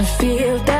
to feel that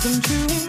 come true.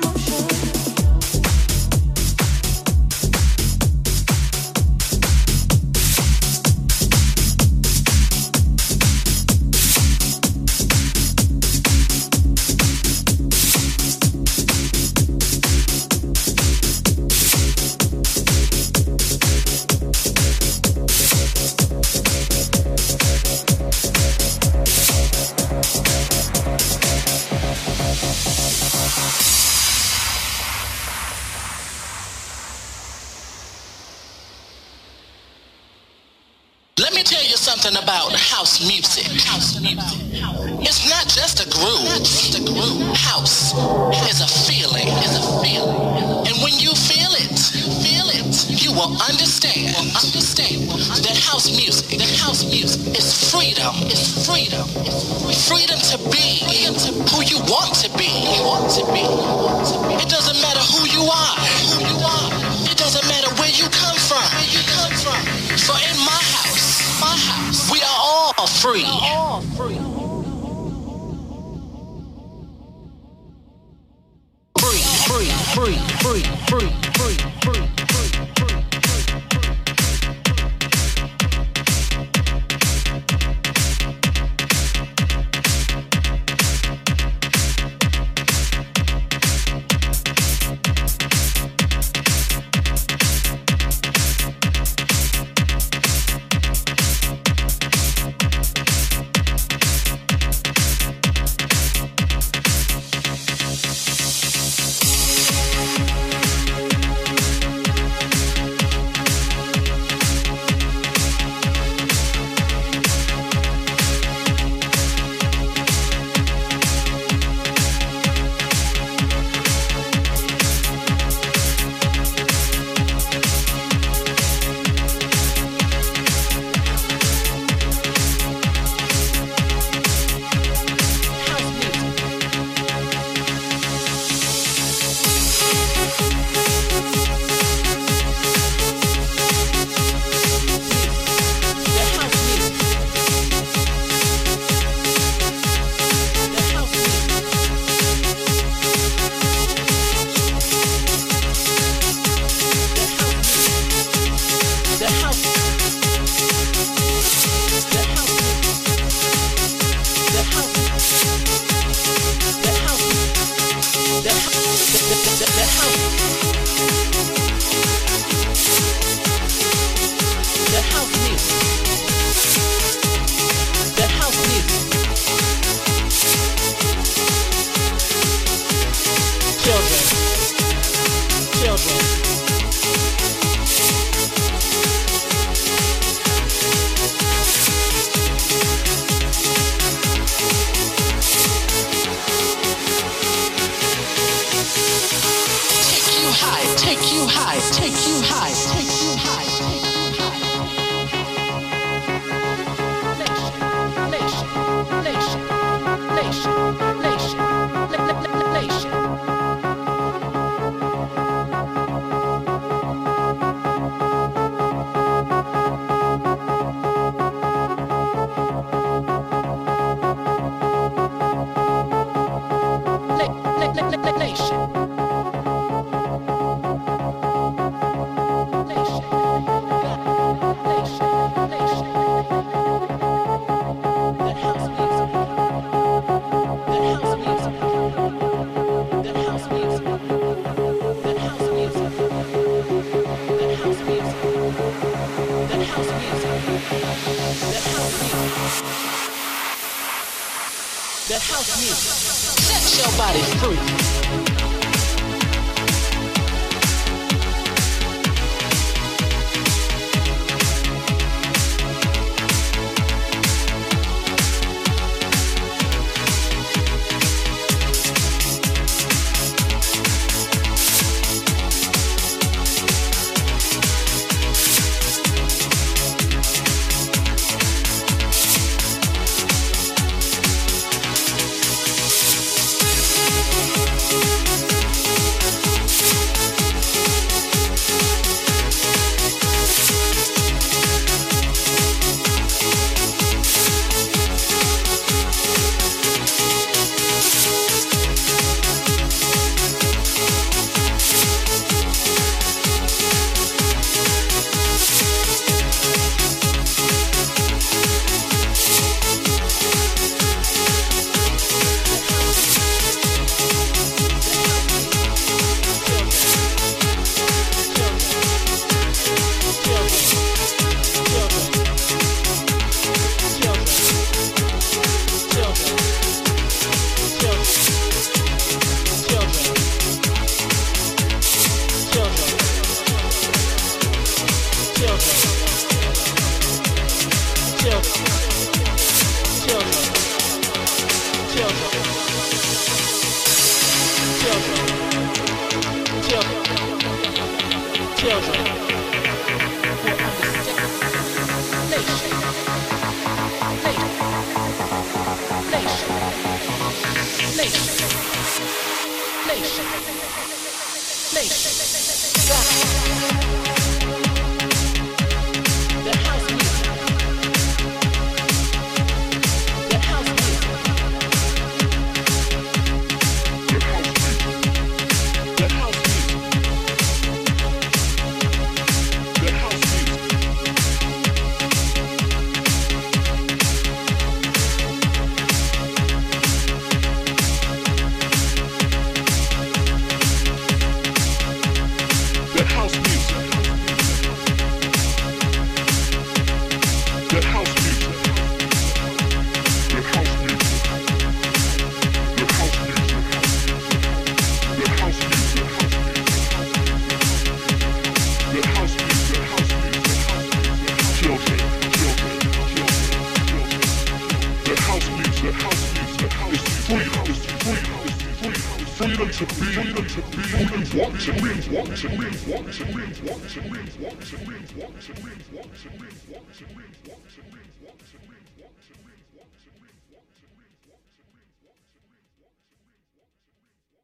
Children watching me, watching me, watching me, watching me.